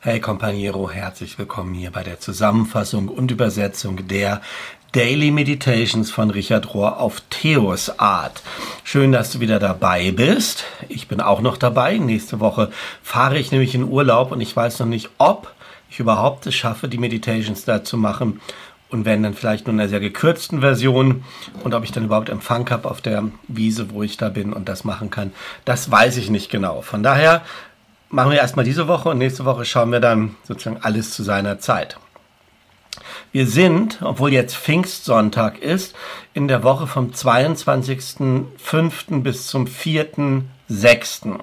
Hey Companiero, herzlich willkommen hier bei der Zusammenfassung und Übersetzung der Daily Meditations von Richard Rohr auf Theos Art. Schön, dass du wieder dabei bist. Ich bin auch noch dabei. Nächste Woche fahre ich nämlich in Urlaub und ich weiß noch nicht, ob ich überhaupt es schaffe, die Meditations da zu machen und wenn dann vielleicht nur in einer sehr gekürzten Version und ob ich dann überhaupt Empfang habe auf der Wiese, wo ich da bin und das machen kann, das weiß ich nicht genau. Von daher machen wir erstmal diese Woche und nächste Woche schauen wir dann sozusagen alles zu seiner Zeit. Wir sind, obwohl jetzt Pfingstsonntag ist, in der Woche vom 22.05. bis zum 4.06.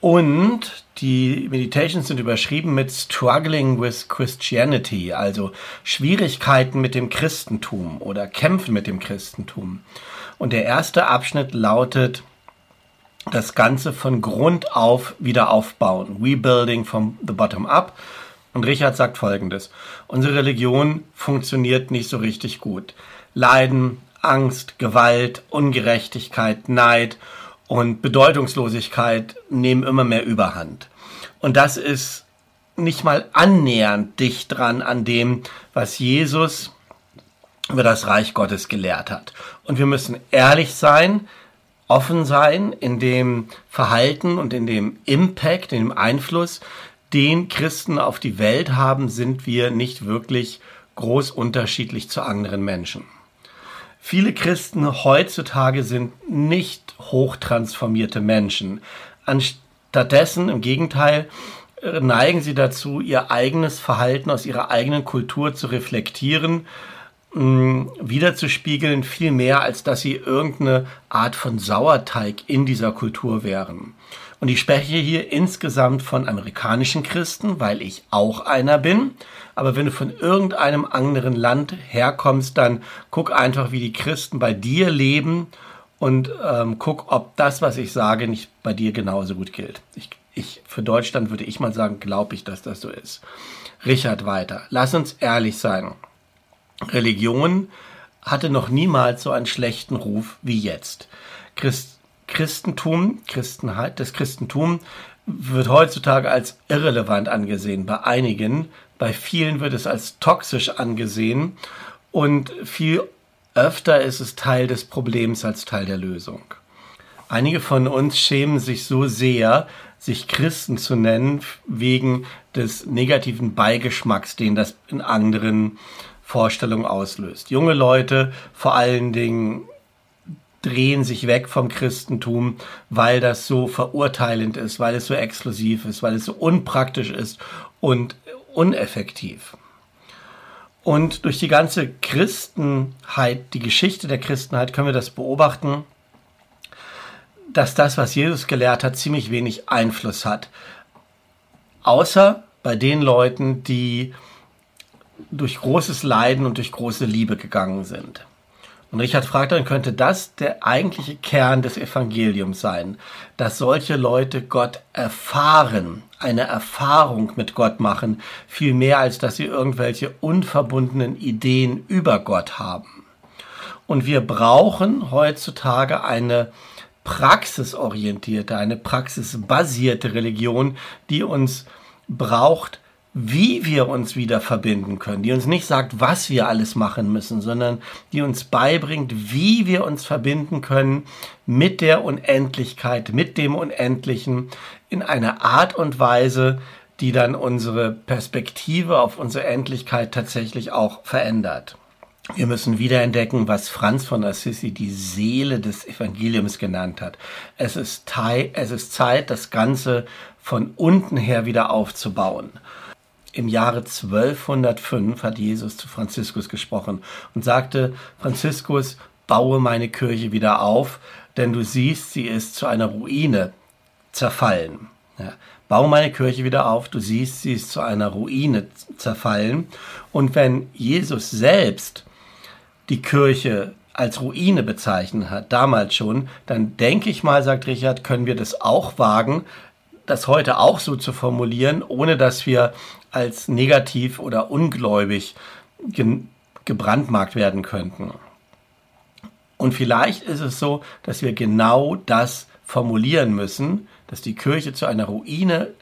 Und die Meditations sind überschrieben mit Struggling with Christianity, also Schwierigkeiten mit dem Christentum oder Kämpfen mit dem Christentum. Und der erste Abschnitt lautet das Ganze von Grund auf wieder aufbauen. Rebuilding from the bottom up. Und Richard sagt folgendes. Unsere Religion funktioniert nicht so richtig gut. Leiden, Angst, Gewalt, Ungerechtigkeit, Neid und Bedeutungslosigkeit nehmen immer mehr Überhand. Und das ist nicht mal annähernd dicht dran an dem, was Jesus über das Reich Gottes gelehrt hat. Und wir müssen ehrlich sein, offen sein in dem Verhalten und in dem Impact, in dem Einfluss, den Christen auf die Welt haben, sind wir nicht wirklich groß unterschiedlich zu anderen Menschen. Viele Christen heutzutage sind nicht hochtransformierte Menschen. Anstattdessen, im Gegenteil, neigen sie dazu, ihr eigenes Verhalten aus ihrer eigenen Kultur zu reflektieren mh, wiederzuspiegeln, viel mehr, als dass sie irgendeine Art von Sauerteig in dieser Kultur wären. Und ich spreche hier insgesamt von amerikanischen Christen, weil ich auch einer bin. Aber wenn du von irgendeinem anderen Land herkommst, dann guck einfach, wie die Christen bei dir leben und ähm, guck, ob das, was ich sage, nicht bei dir genauso gut gilt. Ich, ich, für Deutschland würde ich mal sagen, glaube ich, dass das so ist. Richard weiter. Lass uns ehrlich sein. Religion hatte noch niemals so einen schlechten Ruf wie jetzt. Christ, Christentum, Christenheit, das Christentum wird heutzutage als irrelevant angesehen bei einigen, bei vielen wird es als toxisch angesehen und viel öfter ist es Teil des Problems als Teil der Lösung. Einige von uns schämen sich so sehr, sich Christen zu nennen, wegen des negativen Beigeschmacks, den das in anderen Vorstellung auslöst. Junge Leute vor allen Dingen drehen sich weg vom Christentum, weil das so verurteilend ist, weil es so exklusiv ist, weil es so unpraktisch ist und uneffektiv. Und durch die ganze Christenheit, die Geschichte der Christenheit, können wir das beobachten, dass das, was Jesus gelehrt hat, ziemlich wenig Einfluss hat. Außer bei den Leuten, die durch großes Leiden und durch große Liebe gegangen sind. Und Richard fragt dann, könnte das der eigentliche Kern des Evangeliums sein, dass solche Leute Gott erfahren, eine Erfahrung mit Gott machen, viel mehr als dass sie irgendwelche unverbundenen Ideen über Gott haben. Und wir brauchen heutzutage eine praxisorientierte, eine praxisbasierte Religion, die uns braucht, wie wir uns wieder verbinden können, die uns nicht sagt, was wir alles machen müssen, sondern die uns beibringt, wie wir uns verbinden können mit der Unendlichkeit, mit dem Unendlichen in einer Art und Weise, die dann unsere Perspektive auf unsere Endlichkeit tatsächlich auch verändert. Wir müssen wiederentdecken, was Franz von Assisi die Seele des Evangeliums genannt hat. Es ist, es ist Zeit, das Ganze von unten her wieder aufzubauen im Jahre 1205 hat Jesus zu Franziskus gesprochen und sagte, Franziskus, baue meine Kirche wieder auf, denn du siehst, sie ist zu einer Ruine zerfallen. Ja, baue meine Kirche wieder auf, du siehst, sie ist zu einer Ruine zerfallen. Und wenn Jesus selbst die Kirche als Ruine bezeichnet hat, damals schon, dann denke ich mal, sagt Richard, können wir das auch wagen, das heute auch so zu formulieren, ohne dass wir als negativ oder ungläubig ge gebrandmarkt werden könnten. Und vielleicht ist es so, dass wir genau das formulieren müssen, dass die Kirche zu einer Ruine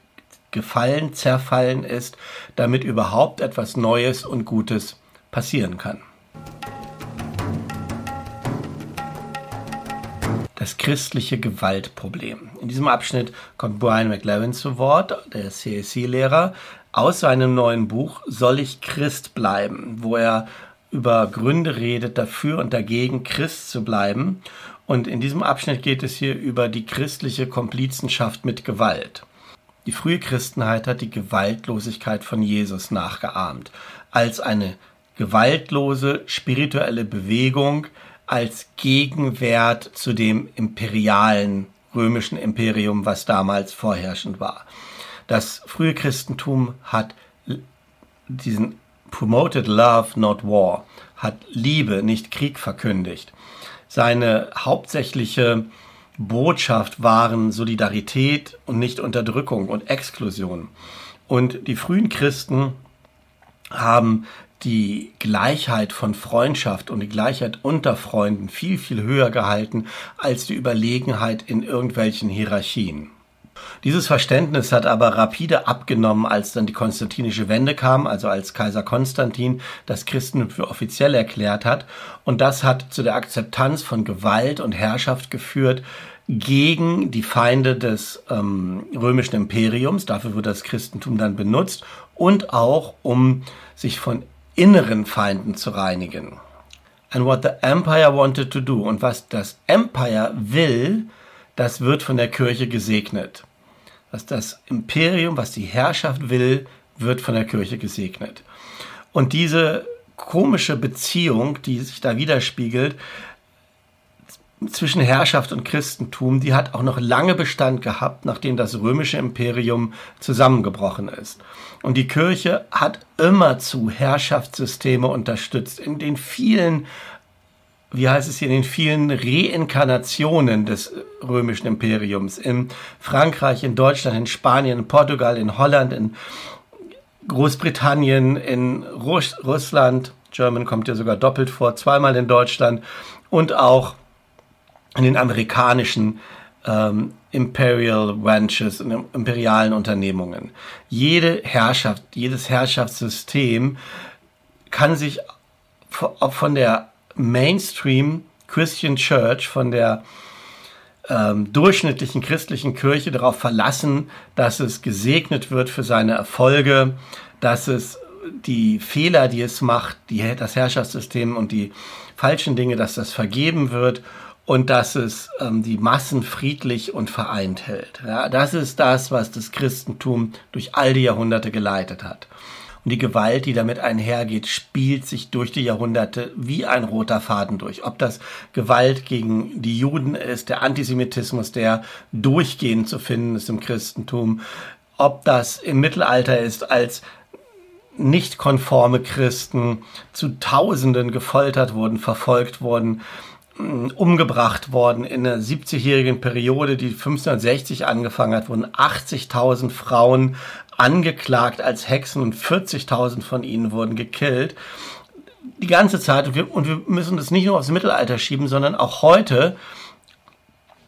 gefallen, zerfallen ist, damit überhaupt etwas Neues und Gutes passieren kann. Das christliche Gewaltproblem. In diesem Abschnitt kommt Brian McLaren zu Wort, der CSC-Lehrer, aus seinem neuen Buch Soll ich Christ bleiben, wo er über Gründe redet, dafür und dagegen Christ zu bleiben. Und in diesem Abschnitt geht es hier über die christliche Komplizenschaft mit Gewalt. Die frühe Christenheit hat die Gewaltlosigkeit von Jesus nachgeahmt, als eine gewaltlose spirituelle Bewegung, als Gegenwert zu dem imperialen römischen Imperium, was damals vorherrschend war. Das frühe Christentum hat diesen promoted love, not war, hat Liebe, nicht Krieg verkündigt. Seine hauptsächliche Botschaft waren Solidarität und nicht Unterdrückung und Exklusion. Und die frühen Christen haben die Gleichheit von Freundschaft und die Gleichheit unter Freunden viel, viel höher gehalten als die Überlegenheit in irgendwelchen Hierarchien. Dieses Verständnis hat aber rapide abgenommen, als dann die konstantinische Wende kam, also als Kaiser Konstantin das Christentum für offiziell erklärt hat. Und das hat zu der Akzeptanz von Gewalt und Herrschaft geführt gegen die Feinde des ähm, römischen Imperiums. Dafür wird das Christentum dann benutzt und auch um sich von inneren Feinden zu reinigen. And what the Empire wanted to do. Und was das Empire will, das wird von der Kirche gesegnet. Was das Imperium, was die Herrschaft will, wird von der Kirche gesegnet. Und diese komische Beziehung, die sich da widerspiegelt, zwischen Herrschaft und Christentum, die hat auch noch lange Bestand gehabt, nachdem das römische Imperium zusammengebrochen ist. Und die Kirche hat immerzu Herrschaftssysteme unterstützt, in den vielen, wie heißt es hier, in den vielen Reinkarnationen des römischen Imperiums. In Frankreich, in Deutschland, in Spanien, in Portugal, in Holland, in Großbritannien, in Russ Russland, German kommt ja sogar doppelt vor, zweimal in Deutschland und auch in den amerikanischen ähm, Imperial Ranches und imperialen Unternehmungen. Jede Herrschaft, jedes Herrschaftssystem kann sich von der Mainstream Christian Church, von der ähm, durchschnittlichen christlichen Kirche darauf verlassen, dass es gesegnet wird für seine Erfolge, dass es die Fehler, die es macht, die, das Herrschaftssystem und die falschen Dinge, dass das vergeben wird und dass es ähm, die Massen friedlich und vereint hält. Ja, das ist das, was das Christentum durch all die Jahrhunderte geleitet hat. Und die Gewalt, die damit einhergeht, spielt sich durch die Jahrhunderte wie ein roter Faden durch. Ob das Gewalt gegen die Juden ist, der Antisemitismus, der durchgehend zu finden ist im Christentum, ob das im Mittelalter ist, als nicht konforme Christen zu Tausenden gefoltert wurden, verfolgt wurden, umgebracht worden in der 70-jährigen Periode, die 1560 angefangen hat, wurden 80.000 Frauen angeklagt als Hexen und 40.000 von ihnen wurden gekillt. Die ganze Zeit, und wir, und wir müssen das nicht nur aufs Mittelalter schieben, sondern auch heute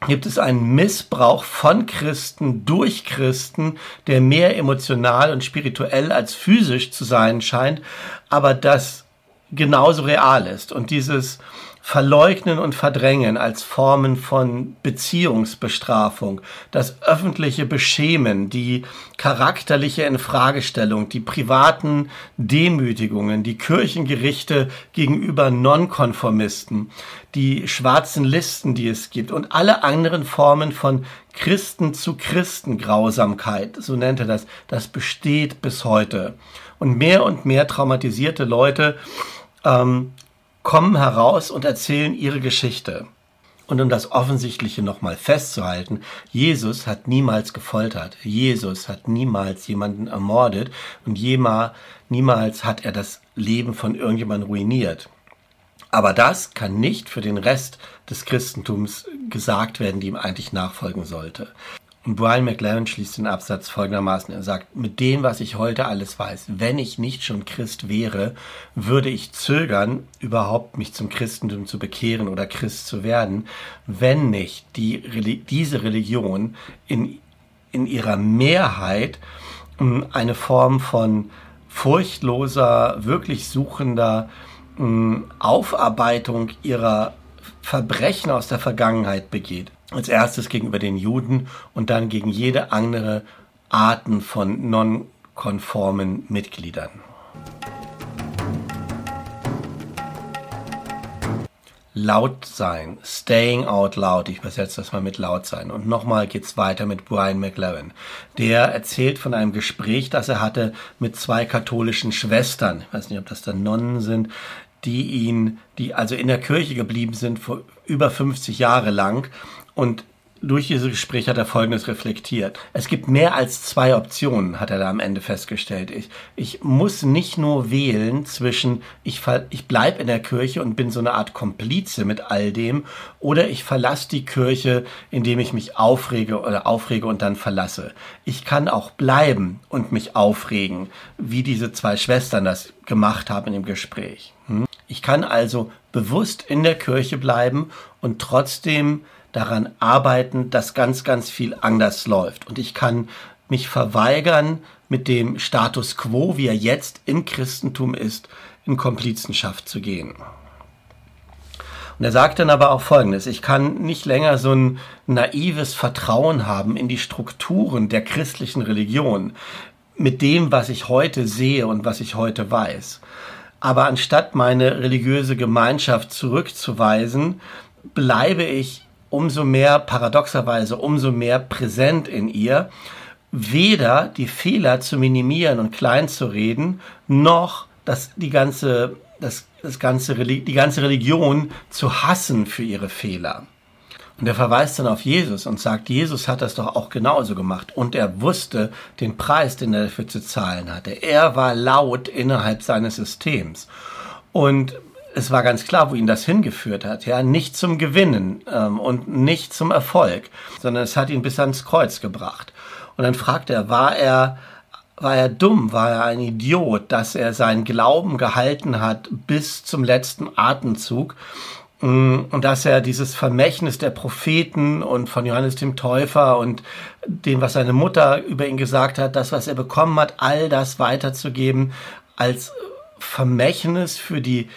gibt es einen Missbrauch von Christen durch Christen, der mehr emotional und spirituell als physisch zu sein scheint, aber das genauso real ist. Und dieses, Verleugnen und Verdrängen als Formen von Beziehungsbestrafung, das öffentliche Beschämen, die charakterliche Infragestellung, die privaten Demütigungen, die Kirchengerichte gegenüber Nonkonformisten, die schwarzen Listen, die es gibt und alle anderen Formen von Christen zu Christen Grausamkeit, so nennt er das, das besteht bis heute. Und mehr und mehr traumatisierte Leute ähm, kommen heraus und erzählen ihre Geschichte. Und um das Offensichtliche nochmal festzuhalten, Jesus hat niemals gefoltert, Jesus hat niemals jemanden ermordet und niemals hat er das Leben von irgendjemandem ruiniert. Aber das kann nicht für den Rest des Christentums gesagt werden, die ihm eigentlich nachfolgen sollte. Und Brian McLaren schließt den Absatz folgendermaßen. Er sagt, mit dem, was ich heute alles weiß, wenn ich nicht schon Christ wäre, würde ich zögern, überhaupt mich zum Christentum zu bekehren oder Christ zu werden, wenn nicht die, diese Religion in, in ihrer Mehrheit ähm, eine Form von furchtloser, wirklich suchender ähm, Aufarbeitung ihrer Verbrechen aus der Vergangenheit begeht. Als erstes gegenüber den Juden und dann gegen jede andere Arten von nonkonformen Mitgliedern. laut sein, staying out loud, ich übersetze das mal mit laut sein. Und nochmal geht's weiter mit Brian McLaren. Der erzählt von einem Gespräch, das er hatte mit zwei katholischen Schwestern, ich weiß nicht, ob das dann Nonnen sind, die ihn, die also in der Kirche geblieben sind vor über 50 Jahre lang und durch dieses Gespräch hat er Folgendes reflektiert. Es gibt mehr als zwei Optionen, hat er da am Ende festgestellt. Ich, ich muss nicht nur wählen zwischen, ich, ich bleib in der Kirche und bin so eine Art Komplize mit all dem, oder ich verlasse die Kirche, indem ich mich aufrege oder aufrege und dann verlasse. Ich kann auch bleiben und mich aufregen, wie diese zwei Schwestern das gemacht haben dem Gespräch. Hm? Ich kann also bewusst in der Kirche bleiben und trotzdem daran arbeiten, dass ganz, ganz viel anders läuft. Und ich kann mich verweigern, mit dem Status quo, wie er jetzt im Christentum ist, in Komplizenschaft zu gehen. Und er sagt dann aber auch Folgendes, ich kann nicht länger so ein naives Vertrauen haben in die Strukturen der christlichen Religion mit dem, was ich heute sehe und was ich heute weiß. Aber anstatt meine religiöse Gemeinschaft zurückzuweisen, bleibe ich umso mehr, paradoxerweise, umso mehr präsent in ihr, weder die Fehler zu minimieren und klein zu reden, noch das, die ganze, das, das ganze, die ganze Religion zu hassen für ihre Fehler. Und er verweist dann auf Jesus und sagt, Jesus hat das doch auch genauso gemacht. Und er wusste den Preis, den er dafür zu zahlen hatte. Er war laut innerhalb seines Systems. Und es war ganz klar, wo ihn das hingeführt hat. Ja, nicht zum Gewinnen ähm, und nicht zum Erfolg, sondern es hat ihn bis ans Kreuz gebracht. Und dann fragt er, war er, war er dumm, war er ein Idiot, dass er seinen Glauben gehalten hat bis zum letzten Atemzug und dass er dieses Vermächtnis der Propheten und von Johannes dem Täufer und dem, was seine Mutter über ihn gesagt hat, das, was er bekommen hat, all das weiterzugeben als Vermächtnis für die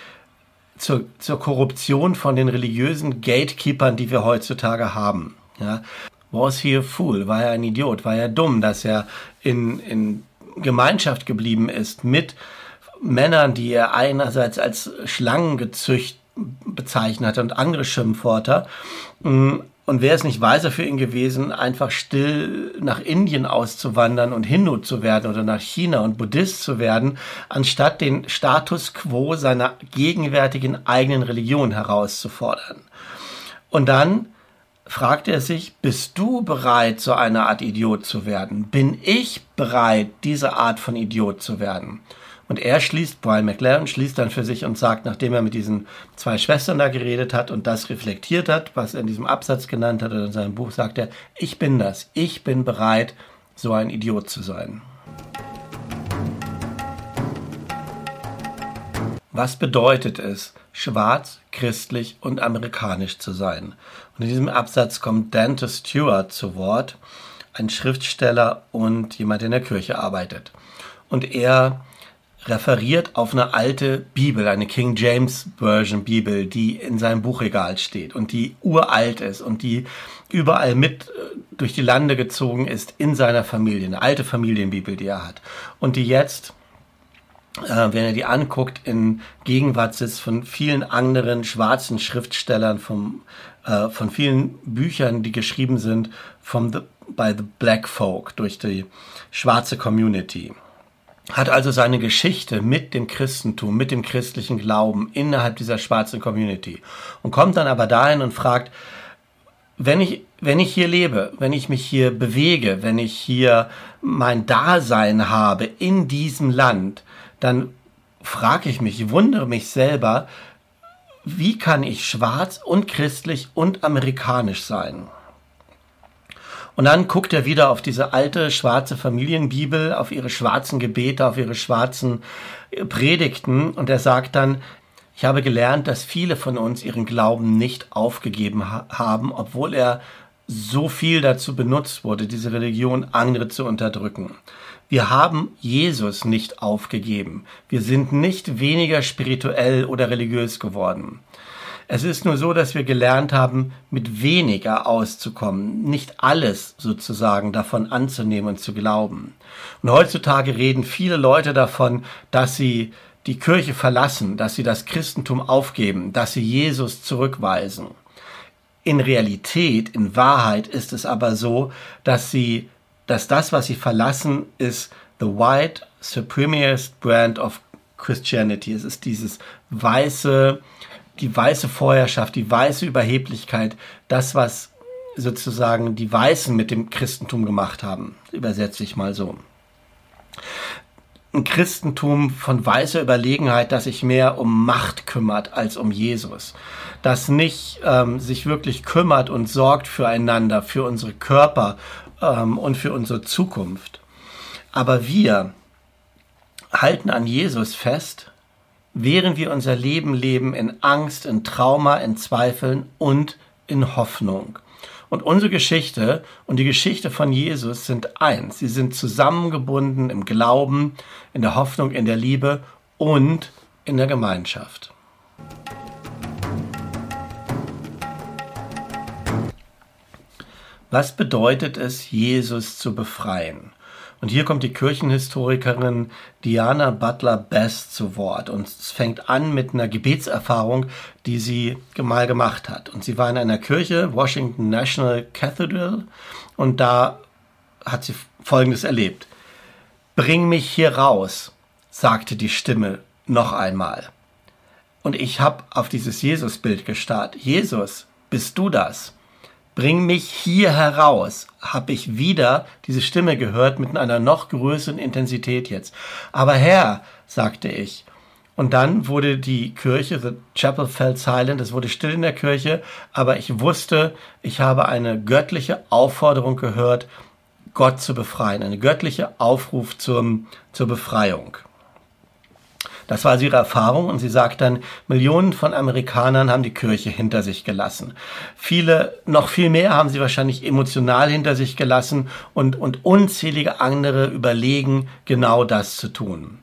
zur, zur Korruption von den religiösen Gatekeepers, die wir heutzutage haben. Ja. Was he a fool? War er ein Idiot? War er dumm, dass er in, in Gemeinschaft geblieben ist mit Männern, die er einerseits als Schlangengezücht bezeichnet hat und andere Schimpfwörter mm, und wäre es nicht weiser für ihn gewesen, einfach still nach Indien auszuwandern und Hindu zu werden oder nach China und Buddhist zu werden, anstatt den Status quo seiner gegenwärtigen eigenen Religion herauszufordern? Und dann fragt er sich, bist du bereit, so eine Art Idiot zu werden? Bin ich bereit, diese Art von Idiot zu werden? Und er schließt, Brian McLaren schließt dann für sich und sagt, nachdem er mit diesen zwei Schwestern da geredet hat und das reflektiert hat, was er in diesem Absatz genannt hat oder in seinem Buch, sagt er, ich bin das. Ich bin bereit, so ein Idiot zu sein. Was bedeutet es, schwarz, christlich und amerikanisch zu sein? Und in diesem Absatz kommt Dante Stewart zu Wort, ein Schriftsteller und jemand, der in der Kirche arbeitet. Und er referiert auf eine alte Bibel, eine King James Version Bibel, die in seinem Buchregal steht und die uralt ist und die überall mit äh, durch die Lande gezogen ist in seiner Familie, eine alte Familienbibel, die er hat. Und die jetzt äh, wenn er die anguckt, in Gegenwart sitzt von vielen anderen schwarzen Schriftstellern, vom, äh, von vielen Büchern, die geschrieben sind vom the, by the Black Folk, durch die schwarze Community hat also seine Geschichte mit dem Christentum, mit dem christlichen Glauben innerhalb dieser schwarzen Community und kommt dann aber dahin und fragt, wenn ich, wenn ich hier lebe, wenn ich mich hier bewege, wenn ich hier mein Dasein habe in diesem Land, dann frage ich mich, ich wundere mich selber, wie kann ich schwarz und christlich und amerikanisch sein? Und dann guckt er wieder auf diese alte schwarze Familienbibel, auf ihre schwarzen Gebete, auf ihre schwarzen äh, Predigten und er sagt dann, ich habe gelernt, dass viele von uns ihren Glauben nicht aufgegeben ha haben, obwohl er so viel dazu benutzt wurde, diese Religion andere zu unterdrücken. Wir haben Jesus nicht aufgegeben. Wir sind nicht weniger spirituell oder religiös geworden. Es ist nur so, dass wir gelernt haben, mit weniger auszukommen, nicht alles sozusagen davon anzunehmen und zu glauben. Und heutzutage reden viele Leute davon, dass sie die Kirche verlassen, dass sie das Christentum aufgeben, dass sie Jesus zurückweisen. In Realität, in Wahrheit ist es aber so, dass sie, dass das, was sie verlassen, ist the white supremest brand of Christianity. Es ist dieses weiße, die weiße Vorherrschaft, die weiße Überheblichkeit, das, was sozusagen die Weißen mit dem Christentum gemacht haben. Übersetze ich mal so ein Christentum von weißer Überlegenheit, das sich mehr um Macht kümmert als um Jesus, das nicht ähm, sich wirklich kümmert und sorgt füreinander, für unsere Körper ähm, und für unsere Zukunft. Aber wir halten an Jesus fest, während wir unser Leben leben in Angst, in Trauma, in Zweifeln und in Hoffnung. Und unsere Geschichte und die Geschichte von Jesus sind eins. Sie sind zusammengebunden im Glauben, in der Hoffnung, in der Liebe und in der Gemeinschaft. Was bedeutet es, Jesus zu befreien? Und hier kommt die Kirchenhistorikerin Diana Butler Best zu Wort. Und es fängt an mit einer Gebetserfahrung, die sie mal gemacht hat. Und sie war in einer Kirche, Washington National Cathedral, und da hat sie Folgendes erlebt. Bring mich hier raus, sagte die Stimme noch einmal. Und ich habe auf dieses Jesus-Bild gestarrt. Jesus, bist du das? Bring mich hier heraus, habe ich wieder diese Stimme gehört mit einer noch größeren Intensität jetzt. Aber Herr, sagte ich. Und dann wurde die Kirche, the chapel fell silent, es wurde still in der Kirche, aber ich wusste, ich habe eine göttliche Aufforderung gehört, Gott zu befreien, eine göttliche Aufruf zum, zur Befreiung. Das war ihre Erfahrung und sie sagt dann, Millionen von Amerikanern haben die Kirche hinter sich gelassen. Viele, noch viel mehr haben sie wahrscheinlich emotional hinter sich gelassen und, und unzählige andere überlegen, genau das zu tun.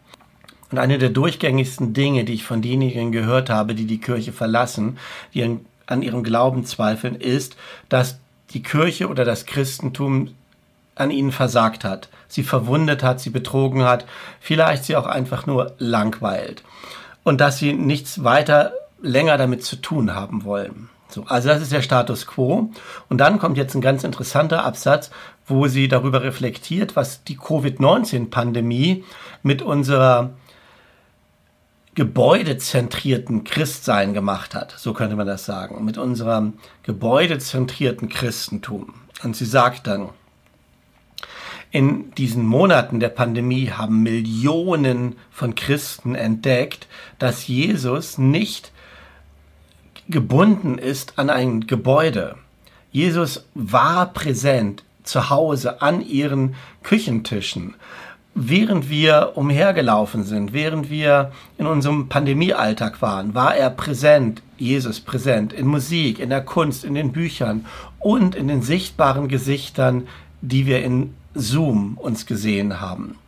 Und eine der durchgängigsten Dinge, die ich von denjenigen gehört habe, die die Kirche verlassen, die an ihrem Glauben zweifeln, ist, dass die Kirche oder das Christentum an ihnen versagt hat, sie verwundet hat, sie betrogen hat, vielleicht sie auch einfach nur langweilt und dass sie nichts weiter länger damit zu tun haben wollen. So, also das ist der Status quo. Und dann kommt jetzt ein ganz interessanter Absatz, wo sie darüber reflektiert, was die Covid-19-Pandemie mit unserer gebäudezentrierten Christsein gemacht hat. So könnte man das sagen. Mit unserem gebäudezentrierten Christentum. Und sie sagt dann, in diesen Monaten der Pandemie haben Millionen von Christen entdeckt, dass Jesus nicht gebunden ist an ein Gebäude. Jesus war präsent zu Hause an ihren Küchentischen. Während wir umhergelaufen sind, während wir in unserem Pandemiealltag waren, war er präsent, Jesus präsent, in Musik, in der Kunst, in den Büchern und in den sichtbaren Gesichtern, die wir in Zoom uns gesehen haben.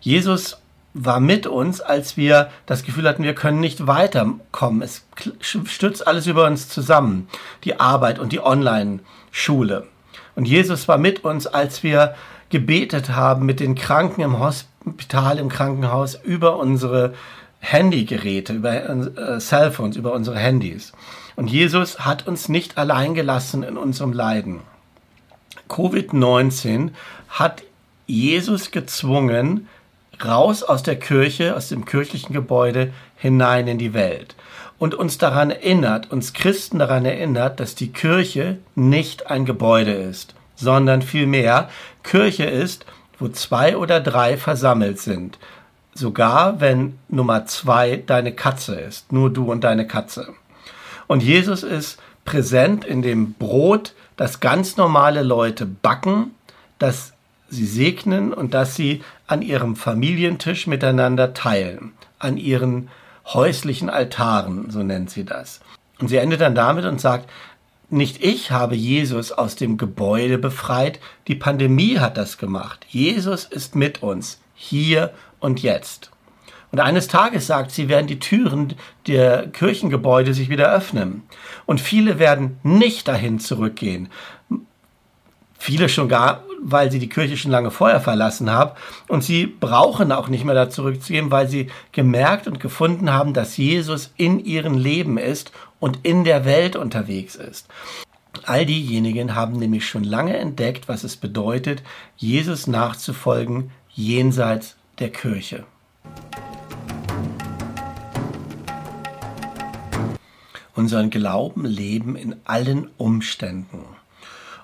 Jesus war mit uns, als wir das Gefühl hatten, wir können nicht weiterkommen. Es stützt alles über uns zusammen, die Arbeit und die Online-Schule. Und Jesus war mit uns, als wir gebetet haben mit den Kranken im Hospital, im Krankenhaus über unsere Handygeräte, über äh, Cellphones, über unsere Handys. Und Jesus hat uns nicht allein gelassen in unserem Leiden. Covid-19 hat Jesus gezwungen, raus aus der Kirche, aus dem kirchlichen Gebäude hinein in die Welt. Und uns daran erinnert, uns Christen daran erinnert, dass die Kirche nicht ein Gebäude ist, sondern vielmehr Kirche ist, wo zwei oder drei versammelt sind. Sogar wenn Nummer zwei deine Katze ist, nur du und deine Katze. Und Jesus ist präsent in dem Brot, das ganz normale Leute backen, das sie segnen und dass sie an ihrem Familientisch miteinander teilen, an ihren häuslichen Altaren, so nennt sie das. Und sie endet dann damit und sagt, nicht ich habe Jesus aus dem Gebäude befreit, die Pandemie hat das gemacht. Jesus ist mit uns, hier und jetzt. Und eines Tages sagt sie, werden die Türen der Kirchengebäude sich wieder öffnen. Und viele werden nicht dahin zurückgehen. Viele schon gar, weil sie die Kirche schon lange vorher verlassen haben. Und sie brauchen auch nicht mehr da zurückzugehen, weil sie gemerkt und gefunden haben, dass Jesus in ihrem Leben ist und in der Welt unterwegs ist. All diejenigen haben nämlich schon lange entdeckt, was es bedeutet, Jesus nachzufolgen jenseits der Kirche. unseren Glauben leben in allen Umständen.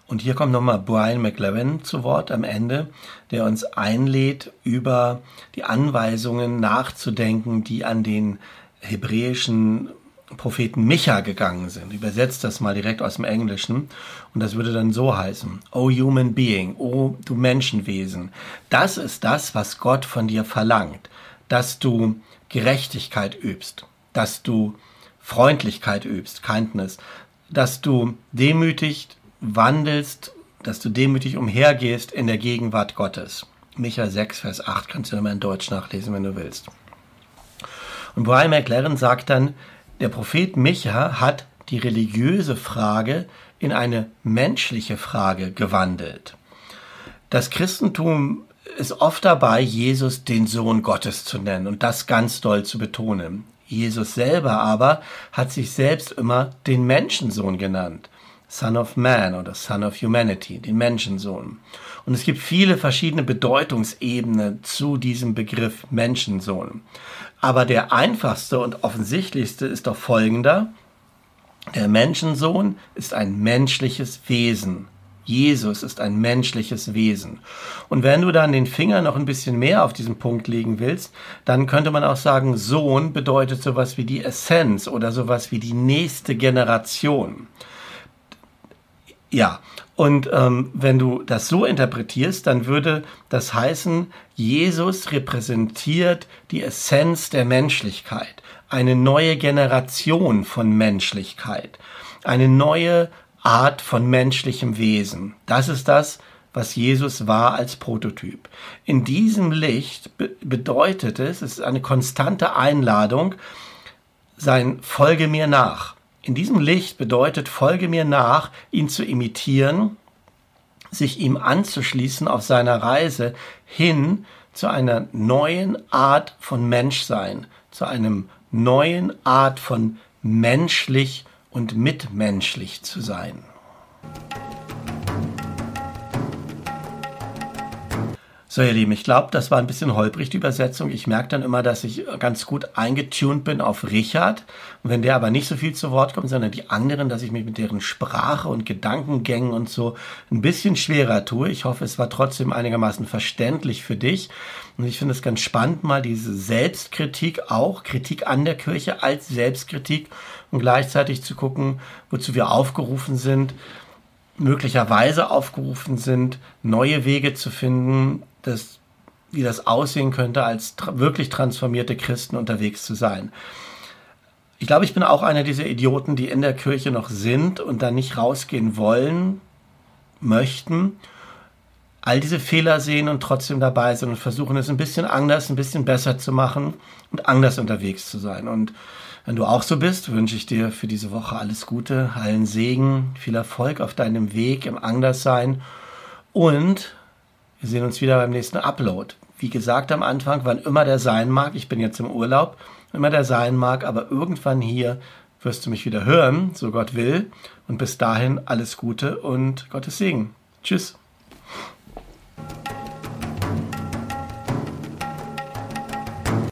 Und hier kommt nochmal Brian McLaren zu Wort am Ende, der uns einlädt, über die Anweisungen nachzudenken, die an den hebräischen Propheten Micha gegangen sind. Übersetzt das mal direkt aus dem Englischen. Und das würde dann so heißen. O human being, o du Menschenwesen. Das ist das, was Gott von dir verlangt. Dass du Gerechtigkeit übst. Dass du Freundlichkeit übst, Kindness, dass du demütig wandelst, dass du demütig umhergehst in der Gegenwart Gottes. Micha 6, Vers 8 kannst du nochmal in Deutsch nachlesen, wenn du willst. Und Brian McLaren sagt dann, der Prophet Micha hat die religiöse Frage in eine menschliche Frage gewandelt. Das Christentum ist oft dabei, Jesus den Sohn Gottes zu nennen und das ganz doll zu betonen. Jesus selber aber hat sich selbst immer den Menschensohn genannt. Son of Man oder Son of Humanity, den Menschensohn. Und es gibt viele verschiedene Bedeutungsebenen zu diesem Begriff Menschensohn. Aber der einfachste und offensichtlichste ist doch folgender. Der Menschensohn ist ein menschliches Wesen. Jesus ist ein menschliches Wesen. Und wenn du dann den Finger noch ein bisschen mehr auf diesen Punkt legen willst, dann könnte man auch sagen, Sohn bedeutet sowas wie die Essenz oder sowas wie die nächste Generation. Ja, und ähm, wenn du das so interpretierst, dann würde das heißen, Jesus repräsentiert die Essenz der Menschlichkeit, eine neue Generation von Menschlichkeit, eine neue Art von menschlichem Wesen. Das ist das, was Jesus war als Prototyp. In diesem Licht be bedeutet es, es ist eine konstante Einladung, sein Folge mir nach. In diesem Licht bedeutet Folge mir nach, ihn zu imitieren, sich ihm anzuschließen auf seiner Reise hin zu einer neuen Art von Menschsein, zu einem neuen Art von menschlich und mitmenschlich zu sein. So, ihr Lieben, ich glaube, das war ein bisschen holprig, die Übersetzung. Ich merke dann immer, dass ich ganz gut eingetunt bin auf Richard. Und wenn der aber nicht so viel zu Wort kommt, sondern die anderen, dass ich mich mit deren Sprache und Gedankengängen und so ein bisschen schwerer tue. Ich hoffe, es war trotzdem einigermaßen verständlich für dich. Und ich finde es ganz spannend, mal diese Selbstkritik auch, Kritik an der Kirche als Selbstkritik und gleichzeitig zu gucken, wozu wir aufgerufen sind, möglicherweise aufgerufen sind, neue Wege zu finden, das, wie das aussehen könnte, als tra wirklich transformierte Christen unterwegs zu sein. Ich glaube, ich bin auch einer dieser Idioten, die in der Kirche noch sind und da nicht rausgehen wollen, möchten, all diese Fehler sehen und trotzdem dabei sind und versuchen es ein bisschen anders, ein bisschen besser zu machen und anders unterwegs zu sein. Und wenn du auch so bist, wünsche ich dir für diese Woche alles Gute, allen Segen, viel Erfolg auf deinem Weg im Anderssein und wir sehen uns wieder beim nächsten Upload. Wie gesagt am Anfang, wann immer der sein mag, ich bin jetzt im Urlaub, wann immer der sein mag, aber irgendwann hier wirst du mich wieder hören, so Gott will. Und bis dahin alles Gute und Gottes Segen. Tschüss.